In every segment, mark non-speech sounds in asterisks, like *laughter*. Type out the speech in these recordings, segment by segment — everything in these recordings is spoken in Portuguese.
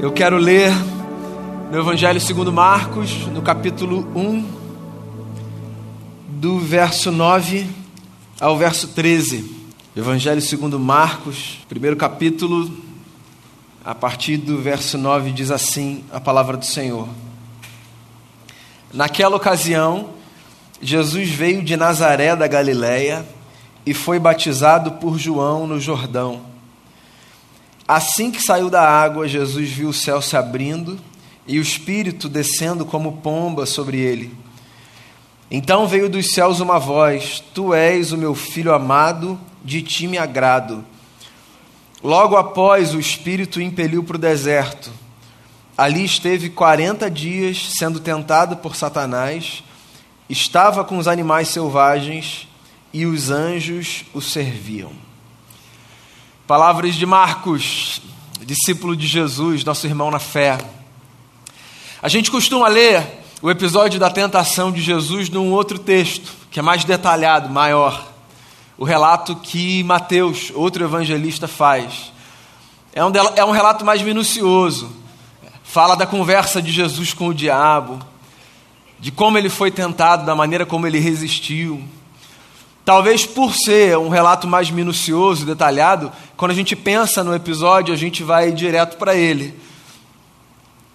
Eu quero ler no Evangelho segundo Marcos, no capítulo 1, do verso 9 ao verso 13. Evangelho segundo Marcos, primeiro capítulo, a partir do verso 9 diz assim a palavra do Senhor. Naquela ocasião, Jesus veio de Nazaré da Galiléia e foi batizado por João no Jordão. Assim que saiu da água, Jesus viu o céu se abrindo e o Espírito descendo como pomba sobre ele. Então veio dos céus uma voz: Tu és o meu filho amado, de ti me agrado. Logo após, o Espírito o impeliu para o deserto. Ali esteve quarenta dias sendo tentado por Satanás, estava com os animais selvagens e os anjos o serviam. Palavras de Marcos, discípulo de Jesus, nosso irmão na fé. A gente costuma ler o episódio da tentação de Jesus num outro texto, que é mais detalhado, maior. O relato que Mateus, outro evangelista, faz. É um, é um relato mais minucioso. Fala da conversa de Jesus com o diabo, de como ele foi tentado, da maneira como ele resistiu. Talvez por ser um relato mais minucioso, detalhado, quando a gente pensa no episódio, a gente vai direto para ele.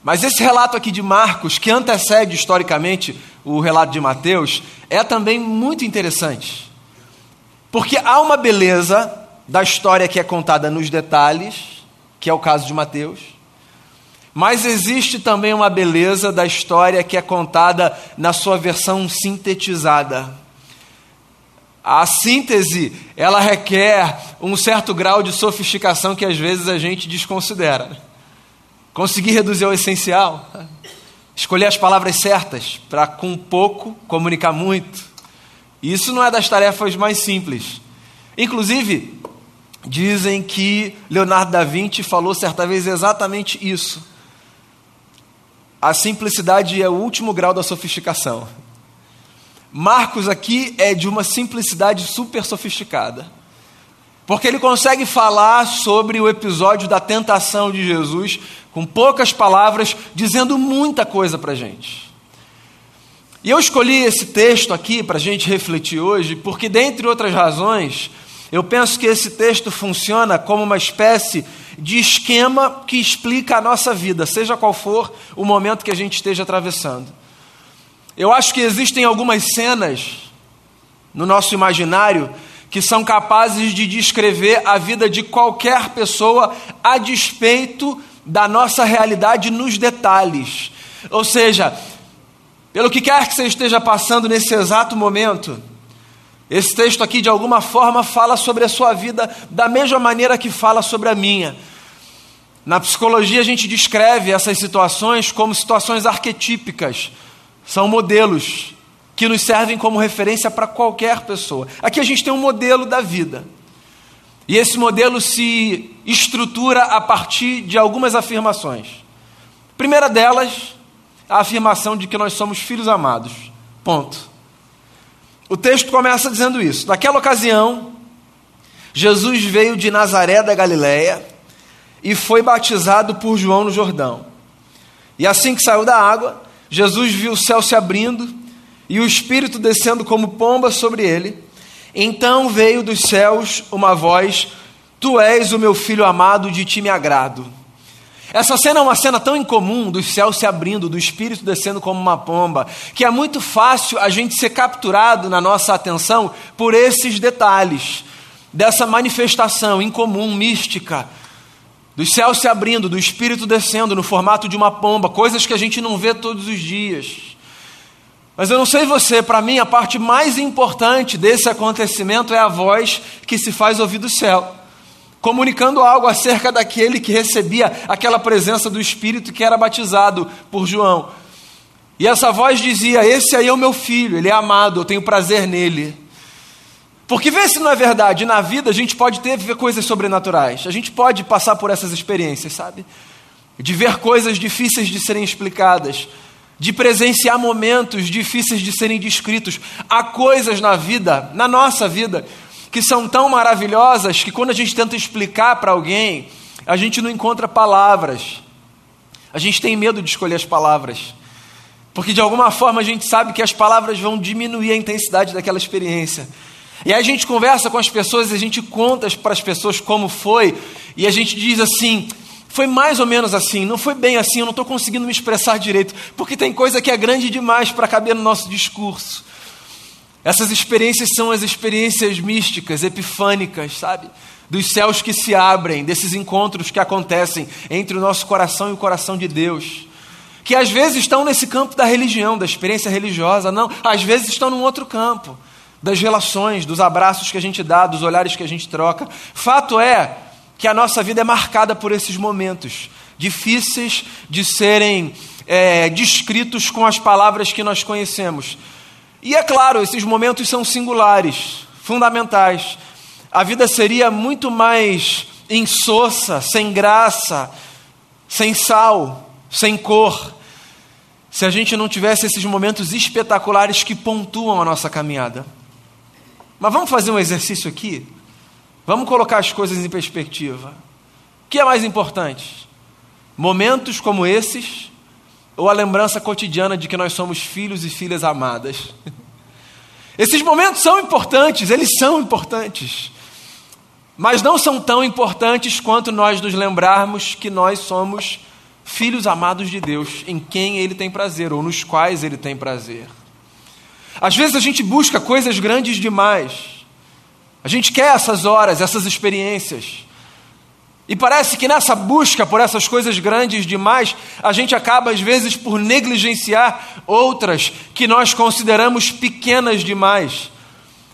Mas esse relato aqui de Marcos, que antecede historicamente o relato de Mateus, é também muito interessante. Porque há uma beleza da história que é contada nos detalhes, que é o caso de Mateus, mas existe também uma beleza da história que é contada na sua versão sintetizada. A síntese, ela requer um certo grau de sofisticação que às vezes a gente desconsidera. Conseguir reduzir ao essencial, escolher as palavras certas para com pouco comunicar muito. Isso não é das tarefas mais simples. Inclusive, dizem que Leonardo da Vinci falou certa vez exatamente isso. A simplicidade é o último grau da sofisticação. Marcos aqui é de uma simplicidade super sofisticada. Porque ele consegue falar sobre o episódio da tentação de Jesus com poucas palavras, dizendo muita coisa para a gente. E eu escolhi esse texto aqui para a gente refletir hoje, porque, dentre outras razões, eu penso que esse texto funciona como uma espécie de esquema que explica a nossa vida, seja qual for o momento que a gente esteja atravessando. Eu acho que existem algumas cenas no nosso imaginário que são capazes de descrever a vida de qualquer pessoa a despeito da nossa realidade nos detalhes. Ou seja, pelo que quer que você esteja passando nesse exato momento, esse texto aqui de alguma forma fala sobre a sua vida da mesma maneira que fala sobre a minha. Na psicologia a gente descreve essas situações como situações arquetípicas são modelos que nos servem como referência para qualquer pessoa. Aqui a gente tem um modelo da vida. E esse modelo se estrutura a partir de algumas afirmações. Primeira delas, a afirmação de que nós somos filhos amados. Ponto. O texto começa dizendo isso. Naquela ocasião, Jesus veio de Nazaré da Galiléia e foi batizado por João no Jordão. E assim que saiu da água, Jesus viu o céu se abrindo e o Espírito descendo como pomba sobre ele. Então veio dos céus uma voz: Tu és o meu filho amado, de ti me agrado. Essa cena é uma cena tão incomum dos céus se abrindo, do Espírito descendo como uma pomba, que é muito fácil a gente ser capturado na nossa atenção por esses detalhes, dessa manifestação incomum, mística, dos céus se abrindo, do Espírito descendo no formato de uma pomba, coisas que a gente não vê todos os dias. Mas eu não sei você, para mim a parte mais importante desse acontecimento é a voz que se faz ouvir do céu, comunicando algo acerca daquele que recebia aquela presença do Espírito que era batizado por João. E essa voz dizia: Esse aí é o meu filho, ele é amado, eu tenho prazer nele. Porque vê se não é verdade, na vida a gente pode ter ver coisas sobrenaturais, a gente pode passar por essas experiências, sabe? De ver coisas difíceis de serem explicadas, de presenciar momentos difíceis de serem descritos. Há coisas na vida, na nossa vida, que são tão maravilhosas que quando a gente tenta explicar para alguém, a gente não encontra palavras. A gente tem medo de escolher as palavras, porque de alguma forma a gente sabe que as palavras vão diminuir a intensidade daquela experiência. E aí a gente conversa com as pessoas, a gente conta para as pessoas como foi, e a gente diz assim: foi mais ou menos assim, não foi bem assim, eu não estou conseguindo me expressar direito, porque tem coisa que é grande demais para caber no nosso discurso. Essas experiências são as experiências místicas, epifânicas, sabe? Dos céus que se abrem, desses encontros que acontecem entre o nosso coração e o coração de Deus. Que às vezes estão nesse campo da religião, da experiência religiosa, não, às vezes estão num outro campo, das relações, dos abraços que a gente dá, dos olhares que a gente troca. Fato é que a nossa vida é marcada por esses momentos, difíceis de serem é, descritos com as palavras que nós conhecemos. E é claro, esses momentos são singulares, fundamentais. A vida seria muito mais insossa, sem graça, sem sal, sem cor, se a gente não tivesse esses momentos espetaculares que pontuam a nossa caminhada. Mas vamos fazer um exercício aqui? Vamos colocar as coisas em perspectiva. O que é mais importante? Momentos como esses ou a lembrança cotidiana de que nós somos filhos e filhas amadas? *laughs* Esses momentos são importantes, eles são importantes. Mas não são tão importantes quanto nós nos lembrarmos que nós somos filhos amados de Deus, em quem Ele tem prazer ou nos quais Ele tem prazer. Às vezes a gente busca coisas grandes demais a gente quer essas horas, essas experiências. E parece que nessa busca por essas coisas grandes demais, a gente acaba às vezes por negligenciar outras que nós consideramos pequenas demais.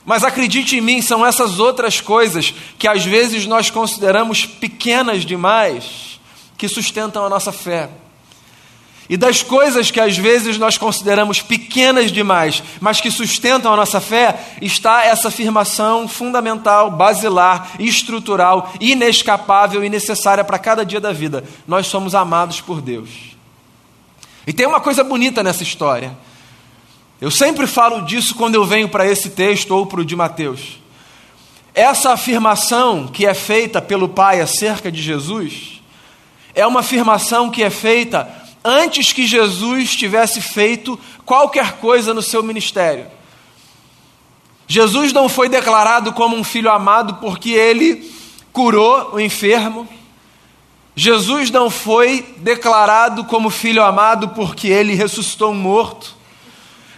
Mas acredite em mim, são essas outras coisas que às vezes nós consideramos pequenas demais que sustentam a nossa fé. E das coisas que às vezes nós consideramos pequenas demais, mas que sustentam a nossa fé, está essa afirmação fundamental, basilar, estrutural, inescapável e necessária para cada dia da vida: nós somos amados por Deus. E tem uma coisa bonita nessa história. Eu sempre falo disso quando eu venho para esse texto ou para o de Mateus. Essa afirmação que é feita pelo Pai acerca de Jesus é uma afirmação que é feita antes que Jesus tivesse feito qualquer coisa no seu ministério. Jesus não foi declarado como um filho amado porque ele curou o enfermo. Jesus não foi declarado como filho amado porque ele ressuscitou um morto.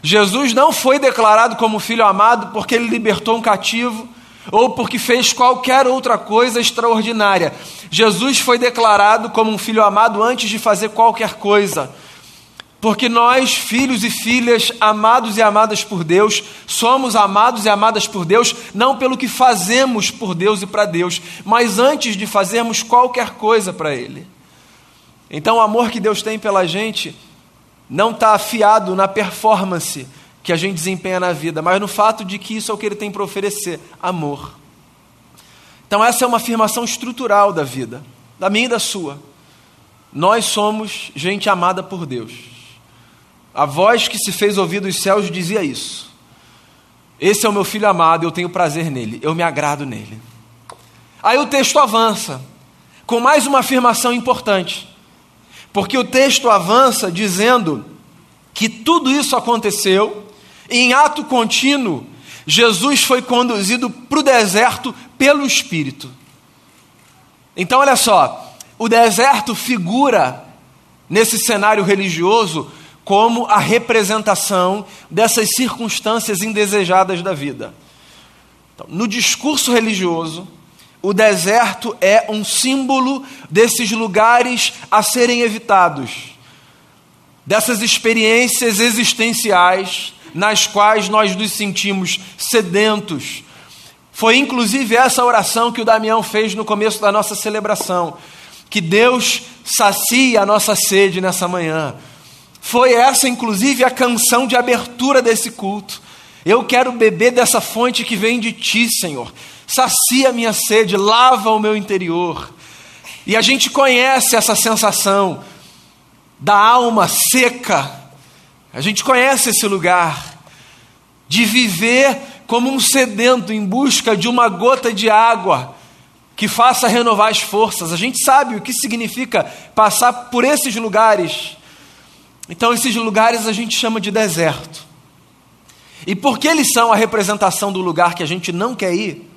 Jesus não foi declarado como filho amado porque ele libertou um cativo ou porque fez qualquer outra coisa extraordinária. Jesus foi declarado como um filho amado antes de fazer qualquer coisa. Porque nós, filhos e filhas amados e amadas por Deus, somos amados e amadas por Deus, não pelo que fazemos por Deus e para Deus, mas antes de fazermos qualquer coisa para Ele. Então, o amor que Deus tem pela gente não está afiado na performance, que a gente desempenha na vida, mas no fato de que isso é o que ele tem para oferecer: amor. Então, essa é uma afirmação estrutural da vida, da minha e da sua. Nós somos gente amada por Deus. A voz que se fez ouvir dos céus dizia isso. Esse é o meu filho amado, eu tenho prazer nele, eu me agrado nele. Aí o texto avança, com mais uma afirmação importante, porque o texto avança dizendo que tudo isso aconteceu em ato contínuo, Jesus foi conduzido para o deserto pelo Espírito. Então, olha só, o deserto figura nesse cenário religioso como a representação dessas circunstâncias indesejadas da vida. Então, no discurso religioso, o deserto é um símbolo desses lugares a serem evitados, dessas experiências existenciais nas quais nós nos sentimos sedentos. Foi inclusive essa oração que o Damião fez no começo da nossa celebração. Que Deus sacie a nossa sede nessa manhã. Foi essa, inclusive, a canção de abertura desse culto. Eu quero beber dessa fonte que vem de ti, Senhor. Sacia a minha sede, lava o meu interior. E a gente conhece essa sensação da alma seca a gente conhece esse lugar de viver como um sedento em busca de uma gota de água que faça renovar as forças. A gente sabe o que significa passar por esses lugares. Então, esses lugares a gente chama de deserto. E porque eles são a representação do lugar que a gente não quer ir,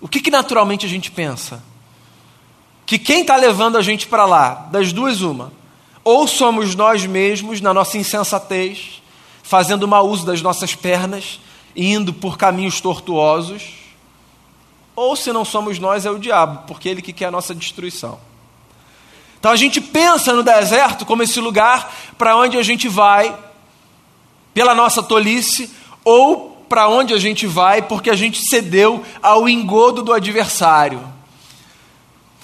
o que, que naturalmente a gente pensa? Que quem está levando a gente para lá, das duas, uma, ou somos nós mesmos, na nossa insensatez, fazendo mau uso das nossas pernas, indo por caminhos tortuosos, ou se não somos nós, é o diabo, porque é ele que quer a nossa destruição. Então a gente pensa no deserto como esse lugar para onde a gente vai pela nossa tolice ou para onde a gente vai porque a gente cedeu ao engodo do adversário.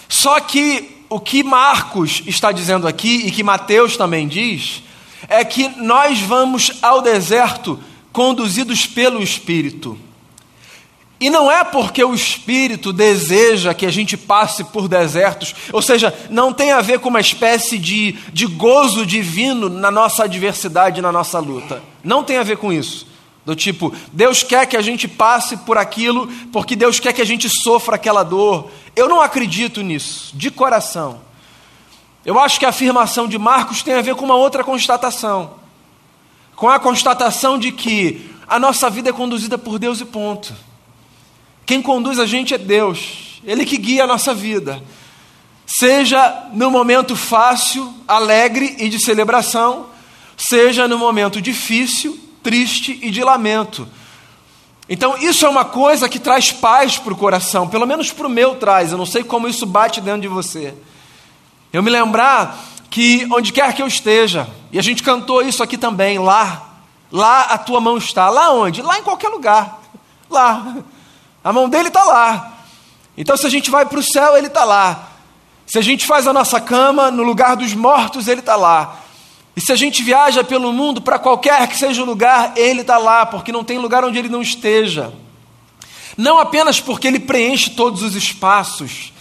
Só que o que Marcos está dizendo aqui e que Mateus também diz é que nós vamos ao deserto conduzidos pelo Espírito. E não é porque o Espírito deseja que a gente passe por desertos, ou seja, não tem a ver com uma espécie de, de gozo divino na nossa adversidade, na nossa luta. Não tem a ver com isso. Do tipo, Deus quer que a gente passe por aquilo porque Deus quer que a gente sofra aquela dor. Eu não acredito nisso, de coração. Eu acho que a afirmação de Marcos tem a ver com uma outra constatação. Com a constatação de que a nossa vida é conduzida por Deus e ponto. Quem conduz a gente é Deus, Ele que guia a nossa vida. Seja no momento fácil, alegre e de celebração, seja no momento difícil, triste e de lamento. Então, isso é uma coisa que traz paz para o coração, pelo menos para o meu traz, eu não sei como isso bate dentro de você. Eu me lembrar que onde quer que eu esteja, e a gente cantou isso aqui também, lá, lá a tua mão está. Lá onde? Lá em qualquer lugar. Lá. A mão dele está lá. Então, se a gente vai para o céu, ele está lá. Se a gente faz a nossa cama no lugar dos mortos, ele está lá. E se a gente viaja pelo mundo, para qualquer que seja o lugar, ele está lá, porque não tem lugar onde ele não esteja. Não apenas porque ele preenche todos os espaços,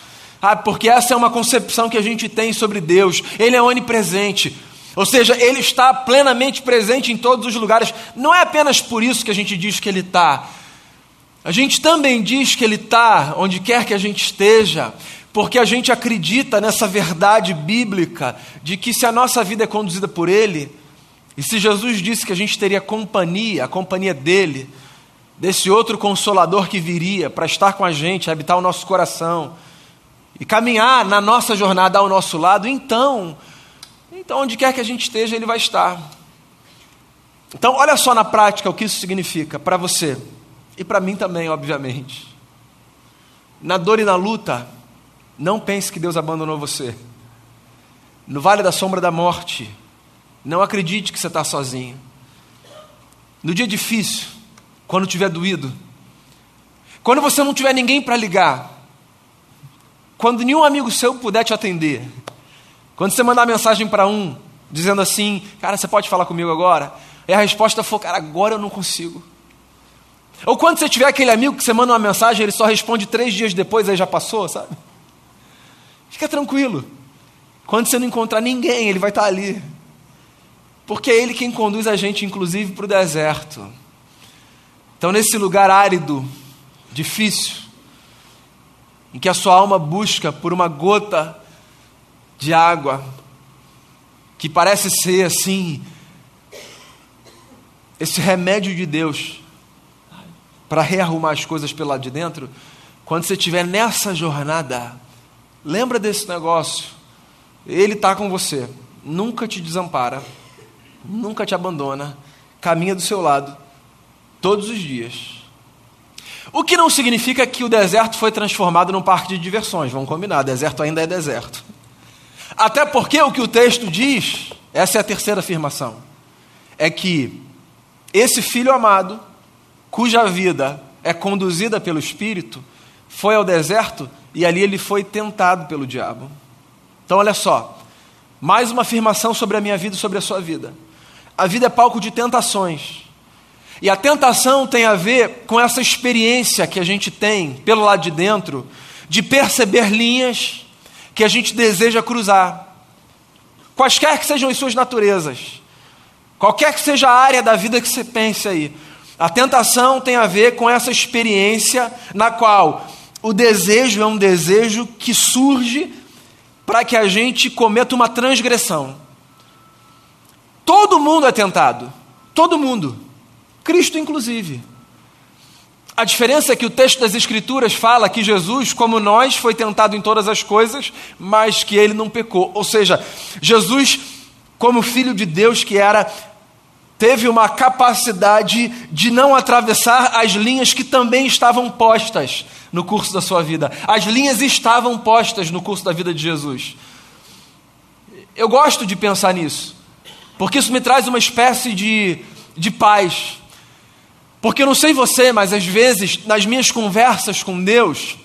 ah, porque essa é uma concepção que a gente tem sobre Deus, ele é onipresente. Ou seja, ele está plenamente presente em todos os lugares. Não é apenas por isso que a gente diz que ele está, a gente também diz que Ele está onde quer que a gente esteja, porque a gente acredita nessa verdade bíblica de que se a nossa vida é conduzida por Ele, e se Jesus disse que a gente teria companhia, a companhia dele, desse outro consolador que viria para estar com a gente, habitar o nosso coração e caminhar na nossa jornada ao nosso lado, então, então onde quer que a gente esteja, ele vai estar. Então, olha só na prática o que isso significa para você. E para mim também, obviamente. Na dor e na luta, não pense que Deus abandonou você. No vale da sombra da morte, não acredite que você está sozinho. No dia difícil, quando tiver doído, quando você não tiver ninguém para ligar, quando nenhum amigo seu puder te atender, quando você mandar mensagem para um, dizendo assim, cara, você pode falar comigo agora? E a resposta for, cara, agora eu não consigo. Ou quando você tiver aquele amigo que você manda uma mensagem, ele só responde três dias depois, aí já passou, sabe? Fica tranquilo. Quando você não encontrar ninguém, ele vai estar ali. Porque é ele quem conduz a gente, inclusive, para o deserto. Então, nesse lugar árido, difícil, em que a sua alma busca por uma gota de água, que parece ser assim, esse remédio de Deus para rearrumar as coisas pelo lado de dentro, quando você estiver nessa jornada, lembra desse negócio. Ele está com você, nunca te desampara, nunca te abandona, caminha do seu lado todos os dias. O que não significa que o deserto foi transformado num parque de diversões, vamos combinar, deserto ainda é deserto. Até porque o que o texto diz, essa é a terceira afirmação, é que esse filho amado cuja vida é conduzida pelo Espírito, foi ao deserto e ali ele foi tentado pelo diabo. Então, olha só, mais uma afirmação sobre a minha vida e sobre a sua vida. A vida é palco de tentações. E a tentação tem a ver com essa experiência que a gente tem pelo lado de dentro, de perceber linhas que a gente deseja cruzar, quaisquer que sejam as suas naturezas, qualquer que seja a área da vida que você pense aí. A tentação tem a ver com essa experiência na qual o desejo é um desejo que surge para que a gente cometa uma transgressão. Todo mundo é tentado. Todo mundo. Cristo, inclusive. A diferença é que o texto das Escrituras fala que Jesus, como nós, foi tentado em todas as coisas, mas que ele não pecou. Ou seja, Jesus, como filho de Deus que era, teve uma capacidade de não atravessar as linhas que também estavam postas no curso da sua vida. As linhas estavam postas no curso da vida de Jesus. Eu gosto de pensar nisso, porque isso me traz uma espécie de, de paz porque eu não sei você, mas às vezes, nas minhas conversas com Deus,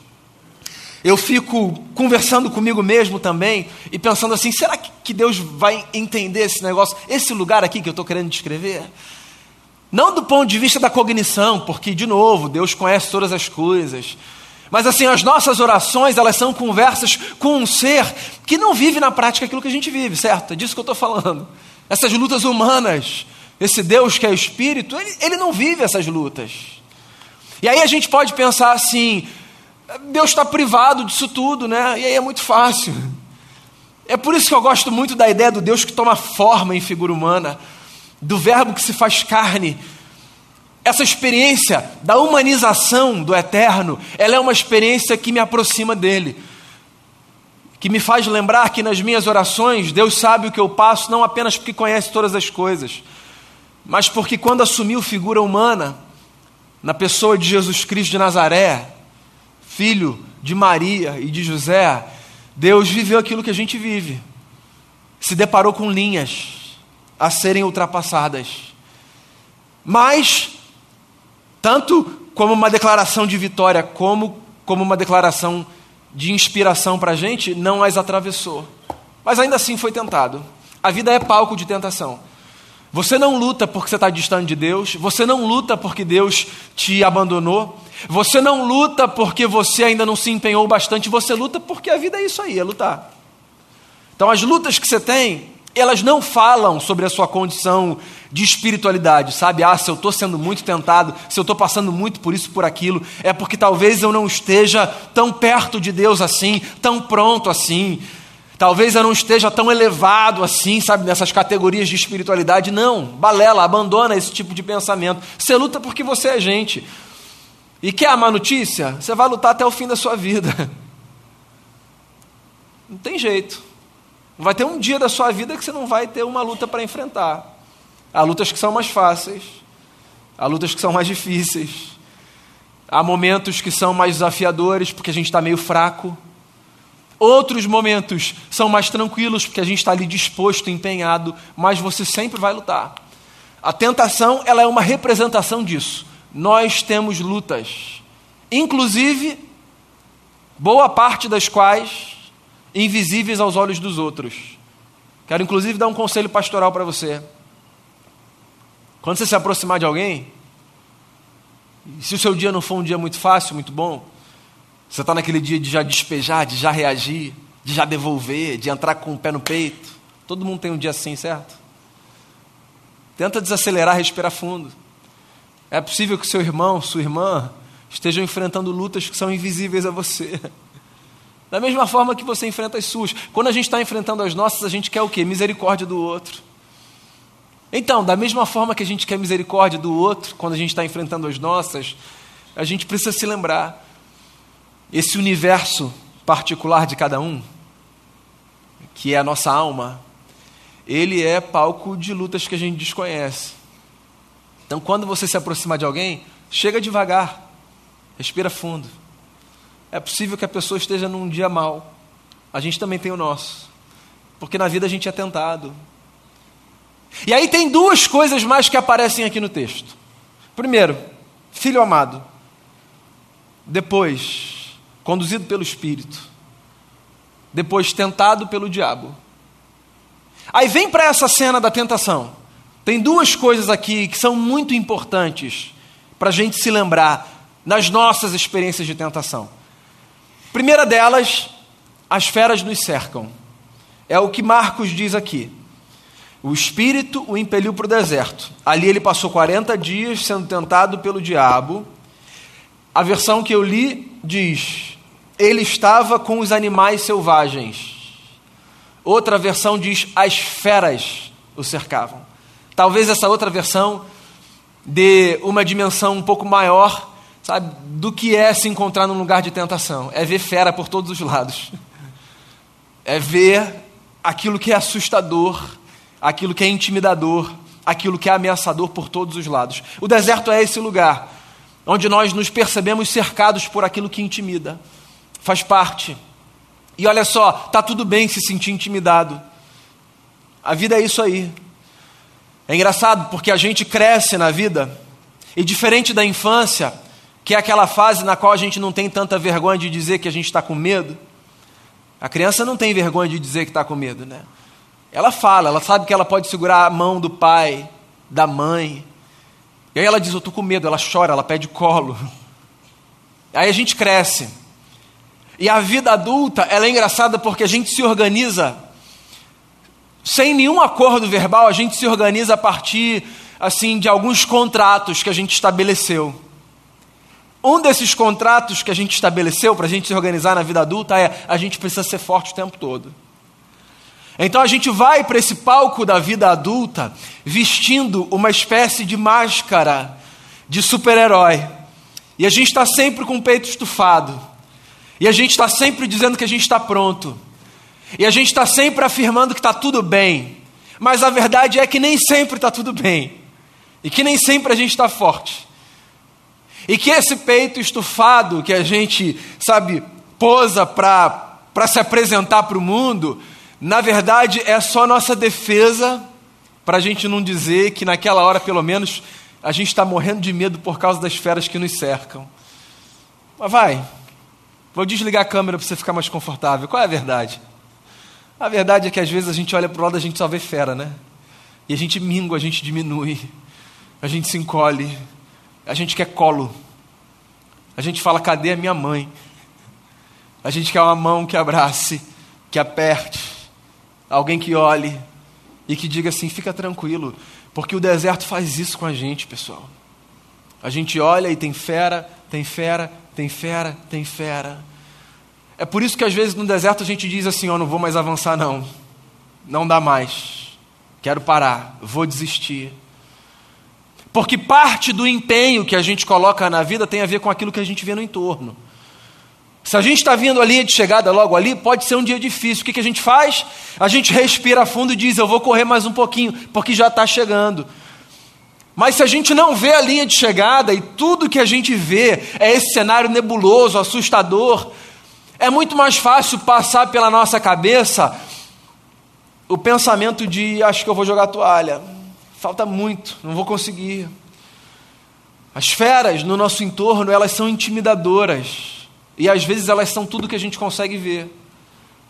eu fico conversando comigo mesmo também e pensando assim: será que Deus vai entender esse negócio, esse lugar aqui que eu estou querendo descrever? Não do ponto de vista da cognição, porque, de novo, Deus conhece todas as coisas. Mas assim, as nossas orações, elas são conversas com um ser que não vive na prática aquilo que a gente vive, certo? É disso que eu estou falando. Essas lutas humanas, esse Deus que é espírito, ele, ele não vive essas lutas. E aí a gente pode pensar assim: Deus está privado disso tudo, né? E aí é muito fácil. É por isso que eu gosto muito da ideia do Deus que toma forma em figura humana, do Verbo que se faz carne. Essa experiência da humanização do eterno, ela é uma experiência que me aproxima dele, que me faz lembrar que nas minhas orações Deus sabe o que eu passo, não apenas porque conhece todas as coisas, mas porque quando assumiu figura humana, na pessoa de Jesus Cristo de Nazaré, filho de Maria e de José, Deus viveu aquilo que a gente vive. Se deparou com linhas a serem ultrapassadas. Mas, tanto como uma declaração de vitória, como, como uma declaração de inspiração para a gente, não as atravessou. Mas ainda assim foi tentado. A vida é palco de tentação. Você não luta porque você está distante de Deus, você não luta porque Deus te abandonou, você não luta porque você ainda não se empenhou bastante, você luta porque a vida é isso aí, é lutar. Então, as lutas que você tem, elas não falam sobre a sua condição de espiritualidade, sabe? Ah, se eu estou sendo muito tentado, se eu estou passando muito por isso, por aquilo, é porque talvez eu não esteja tão perto de Deus assim, tão pronto assim, Talvez eu não esteja tão elevado assim, sabe, nessas categorias de espiritualidade. Não, balela, abandona esse tipo de pensamento. Você luta porque você é gente. E quer a má notícia? Você vai lutar até o fim da sua vida. *laughs* Não tem jeito. Vai ter um dia da sua vida que você não vai ter uma luta para enfrentar. Há lutas que são mais fáceis, há lutas que são mais difíceis, há momentos que são mais desafiadores porque a gente está meio fraco. Outros momentos são mais tranquilos, porque a gente está ali disposto, empenhado, mas você sempre vai lutar. A tentação, ela é uma representação disso. Nós temos lutas, inclusive, boa parte das quais invisíveis aos olhos dos outros. Quero, inclusive, dar um conselho pastoral para você. Quando você se aproximar de alguém, se o seu dia não for um dia muito fácil, muito bom, você está naquele dia de já despejar, de já reagir, de já devolver, de entrar com o pé no peito. Todo mundo tem um dia assim, certo? Tenta desacelerar, respirar fundo. É possível que seu irmão, sua irmã, estejam enfrentando lutas que são invisíveis a você. *laughs* Da mesma forma que você enfrenta as suas. Quando a gente está enfrentando as nossas, a gente quer o quê? Misericórdia do outro. Então, da mesma forma que a gente quer misericórdia do outro, quando a gente está enfrentando as nossas, a gente precisa se lembrar esse universo particular de cada um, que é a nossa alma, ele é palco de lutas que a gente desconhece. Então, quando você se aproxima de alguém, chega devagar, respira fundo. É possível que a pessoa esteja num dia mal. A gente também tem o nosso. Porque na vida a gente é tentado. E aí tem duas coisas mais que aparecem aqui no texto. Primeiro, filho amado. Depois, conduzido pelo Espírito, depois tentado pelo diabo. Aí vem para essa cena da tentação. Tem duas coisas aqui que são muito importantes para a gente se lembrar nas nossas experiências de tentação. Primeira delas, as feras nos cercam. É o que Marcos diz aqui. O Espírito o impeliu para o deserto. Ali ele passou 40 dias sendo tentado pelo diabo. A versão que eu li diz: ele estava com os animais selvagens. Outra versão diz: as feras o cercavam. Talvez essa outra versão dê uma dimensão um pouco maior, sabe, do que é se encontrar num lugar de tentação. É ver fera por todos os lados. É ver aquilo que é assustador, aquilo que é intimidador, aquilo que é ameaçador por todos os lados. O deserto é esse lugar onde nós nos percebemos cercados por aquilo que intimida. Faz parte. E olha só, tá tudo bem se sentir intimidado. A vida é isso aí. É engraçado porque a gente cresce na vida e diferente da infância, que é aquela fase na qual a gente não tem tanta vergonha de dizer que a gente está com medo. A criança não tem vergonha de dizer que está com medo, né? Ela fala, ela sabe que ela pode segurar a mão do pai, da mãe. E aí ela diz: Eu estou com medo. Ela chora, ela pede colo. *laughs* Aí a gente cresce. E a vida adulta, ela é engraçada porque a gente se organiza sem nenhum acordo verbal, a gente se organiza a partir assim de alguns contratos que a gente estabeleceu. Um desses contratos que a gente estabeleceu para a gente se organizar na vida adulta é a gente precisa ser forte o tempo todo. Então a gente vai para esse palco da vida adulta vestindo uma espécie de máscara de super-herói. E a gente está sempre com o peito estufado. E a gente está sempre dizendo que a gente está pronto. E a gente está sempre afirmando que está tudo bem. Mas a verdade é que nem sempre está tudo bem. E que nem sempre a gente está forte. E que esse peito estufado que a gente, sabe, posa para se apresentar para o mundo, na verdade, é só nossa defesa para a gente não dizer que naquela hora, pelo menos, a gente está morrendo de medo por causa das feras que nos cercam. Mas vai, vou desligar a câmera para você ficar mais confortável. Qual é a verdade? A verdade é que às vezes a gente olha para o lado e a gente só vê fera, né? E a gente mingua, a gente diminui, a gente se encolhe, a gente quer colo. A gente fala, cadê a minha mãe? A gente quer uma mão que abrace, que aperte alguém que olhe e que diga assim: fica tranquilo, porque o deserto faz isso com a gente, pessoal. A gente olha e tem fera, tem fera, tem fera, tem fera. É por isso que às vezes no deserto a gente diz assim: Ó, oh, não vou mais avançar, não. Não dá mais. Quero parar, vou desistir. Porque parte do empenho que a gente coloca na vida tem a ver com aquilo que a gente vê no entorno. Se a gente está vindo a linha de chegada logo ali, pode ser um dia difícil. O que, que a gente faz? A gente respira fundo e diz: Eu vou correr mais um pouquinho, porque já está chegando. Mas se a gente não vê a linha de chegada e tudo que a gente vê é esse cenário nebuloso, assustador, é muito mais fácil passar pela nossa cabeça o pensamento de: Acho que eu vou jogar a toalha. Falta muito, não vou conseguir. As feras no nosso entorno, elas são intimidadoras. E às vezes elas são tudo que a gente consegue ver.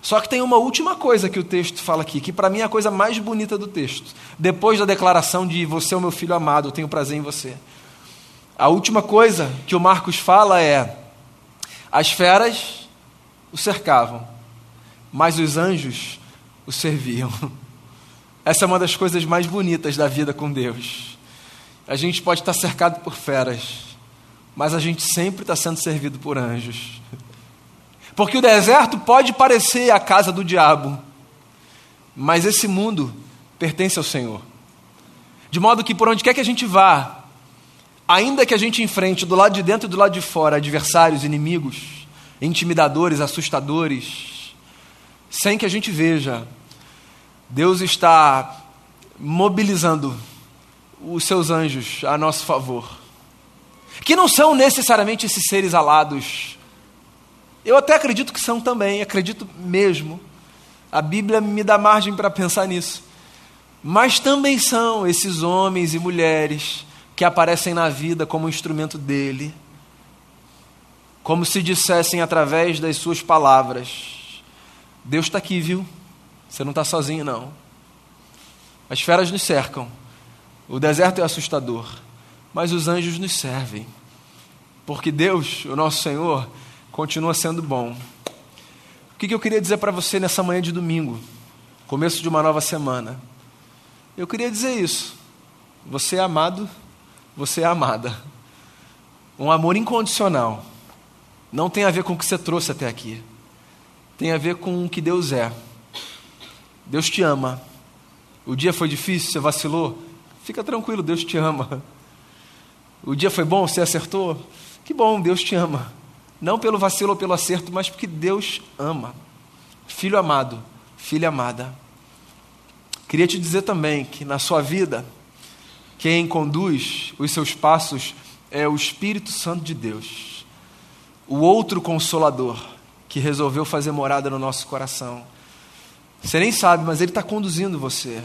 Só que tem uma última coisa que o texto fala aqui, que para mim é a coisa mais bonita do texto. Depois da declaração de você é o meu filho amado, eu tenho prazer em você. A última coisa que o Marcos fala é: as feras o cercavam, mas os anjos o serviam. Essa é uma das coisas mais bonitas da vida com Deus. A gente pode estar cercado por feras, mas a gente sempre está sendo servido por anjos. Porque o deserto pode parecer a casa do diabo, mas esse mundo pertence ao Senhor. De modo que por onde quer que a gente vá, ainda que a gente enfrente do lado de dentro e do lado de fora adversários, inimigos, intimidadores, assustadores, sem que a gente veja, Deus está mobilizando os seus anjos a nosso favor que não são necessariamente esses seres alados. Eu até acredito que são também, acredito mesmo. A Bíblia me dá margem para pensar nisso. Mas também são esses homens e mulheres que aparecem na vida como instrumento dele, como se dissessem através das suas palavras: Deus está aqui, viu? Você não está sozinho, não. As feras nos cercam, o deserto é assustador mas os anjos nos servem. Porque Deus, o nosso Senhor, continua sendo bom. O que eu queria dizer para você nessa manhã de domingo, começo de uma nova semana? Eu queria dizer isso. Você é amado, você é amada. Um amor incondicional. Não tem a ver com o que você trouxe até aqui. Tem a ver com o que Deus é. Deus te ama. O dia foi difícil, você vacilou? Fica tranquilo, Deus te ama. O dia foi bom, você acertou? Que bom, Deus te ama. Não pelo vacilo ou pelo acerto, mas porque Deus ama. Filho amado, filha amada. Queria te dizer também que na sua vida, quem conduz os seus passos é o Espírito Santo de Deus, o outro consolador que resolveu fazer morada no nosso coração. Você nem sabe, mas ele está conduzindo você.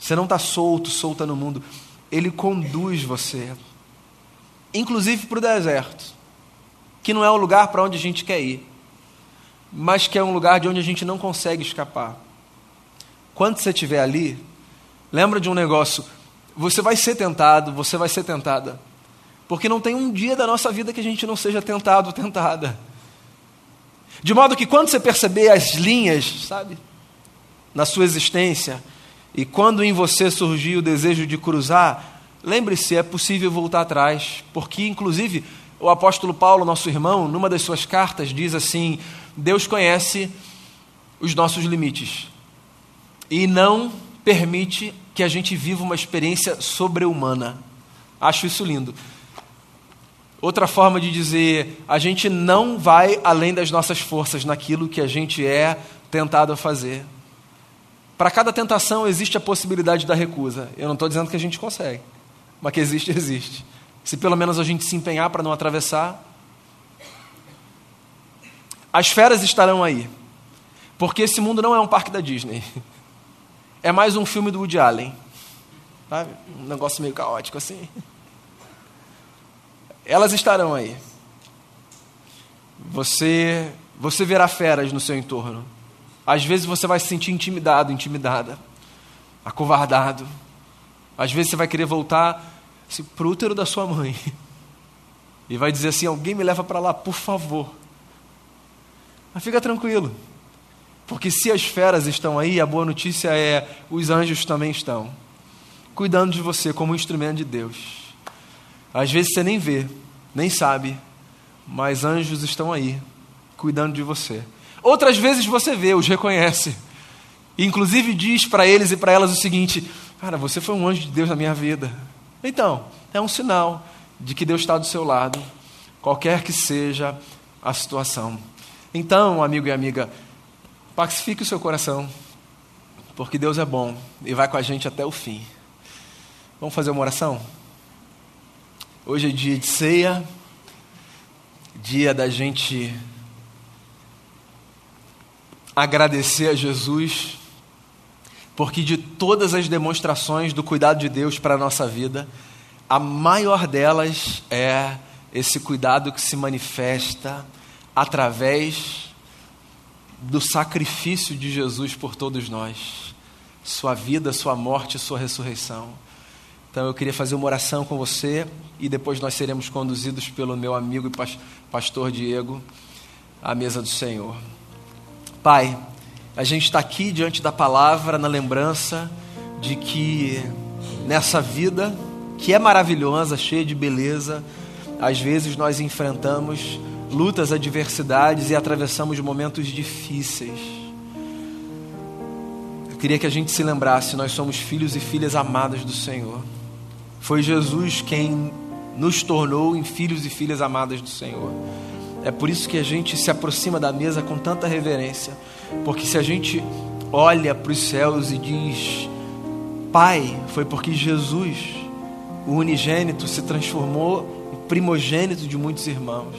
Você não está solto, solta no mundo. Ele conduz você, inclusive para o deserto, que não é o lugar para onde a gente quer ir, mas que é um lugar de onde a gente não consegue escapar. Quando você estiver ali, lembra de um negócio: você vai ser tentado, você vai ser tentada. Porque não tem um dia da nossa vida que a gente não seja tentado ou tentada. De modo que quando você perceber as linhas, sabe, na sua existência, e quando em você surgir o desejo de cruzar, lembre-se, é possível voltar atrás, porque inclusive o apóstolo Paulo, nosso irmão, numa das suas cartas, diz assim: Deus conhece os nossos limites e não permite que a gente viva uma experiência sobre-humana. Acho isso lindo. Outra forma de dizer, a gente não vai além das nossas forças naquilo que a gente é tentado a fazer. Para cada tentação existe a possibilidade da recusa. Eu não estou dizendo que a gente consegue, mas que existe, existe. Se pelo menos a gente se empenhar para não atravessar. As feras estarão aí, porque esse mundo não é um parque da Disney. *laughs* É mais um filme do Woody Allen. Sabe? Um negócio meio caótico assim. Elas estarão aí. Você, você verá feras no seu entorno. Às vezes você vai se sentir intimidado, intimidada, acovardado. Às vezes você vai querer voltar assim, para o útero da sua mãe. *laughs* E vai dizer assim: alguém me leva para lá, por favor. Mas fica tranquilo. Porque se as feras estão aí, a boa notícia é: os anjos também estão, cuidando de você como um instrumento de Deus. Às vezes você nem vê, nem sabe, mas anjos estão aí, cuidando de você. Outras vezes você vê, os reconhece, e inclusive diz para eles e para elas o seguinte: Cara, você foi um anjo de Deus na minha vida. Então, é um sinal de que Deus está do seu lado, qualquer que seja a situação. Então, amigo e amiga, Pacifique o seu coração, porque Deus é bom e vai com a gente até o fim. Vamos fazer uma oração? Hoje é dia de ceia, dia da gente agradecer a Jesus, porque de todas as demonstrações do cuidado de Deus para a nossa vida, a maior delas é esse cuidado que se manifesta através do sacrifício de Jesus por todos nós, sua vida, sua morte, sua ressurreição. Então eu queria fazer uma oração com você e depois nós seremos conduzidos pelo meu amigo e pastor Diego à mesa do Senhor. Pai, a gente está aqui diante da palavra na lembrança de que nessa vida que é maravilhosa, cheia de beleza, às vezes nós enfrentamos lutas, adversidades e atravessamos momentos difíceis. Eu queria que a gente se lembrasse: nós somos filhos e filhas amadas do Senhor. Foi Jesus quem nos tornou em filhos e filhas amadas do Senhor. É por isso que a gente se aproxima da mesa com tanta reverência, porque se a gente olha para os céus e diz, Pai, foi porque Jesus, o unigênito, se transformou em primogênito de muitos irmãos.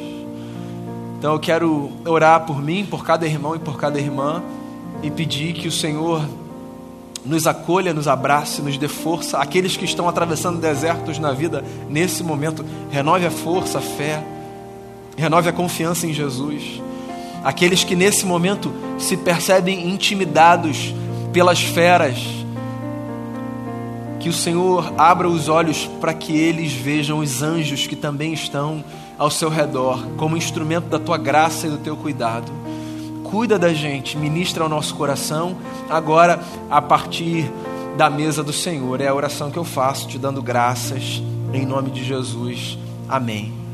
Então eu quero orar por mim, por cada irmão e por cada irmã e pedir que o Senhor nos acolha, nos abrace, nos dê força. Aqueles que estão atravessando desertos na vida nesse momento, renove a força, a fé, renove a confiança em Jesus. Aqueles que nesse momento se percebem intimidados pelas feras, que o Senhor abra os olhos para que eles vejam os anjos que também estão ao seu redor, como instrumento da tua graça e do teu cuidado. Cuida da gente, ministra ao nosso coração, agora a partir da mesa do Senhor. É a oração que eu faço, te dando graças, em nome de Jesus. Amém.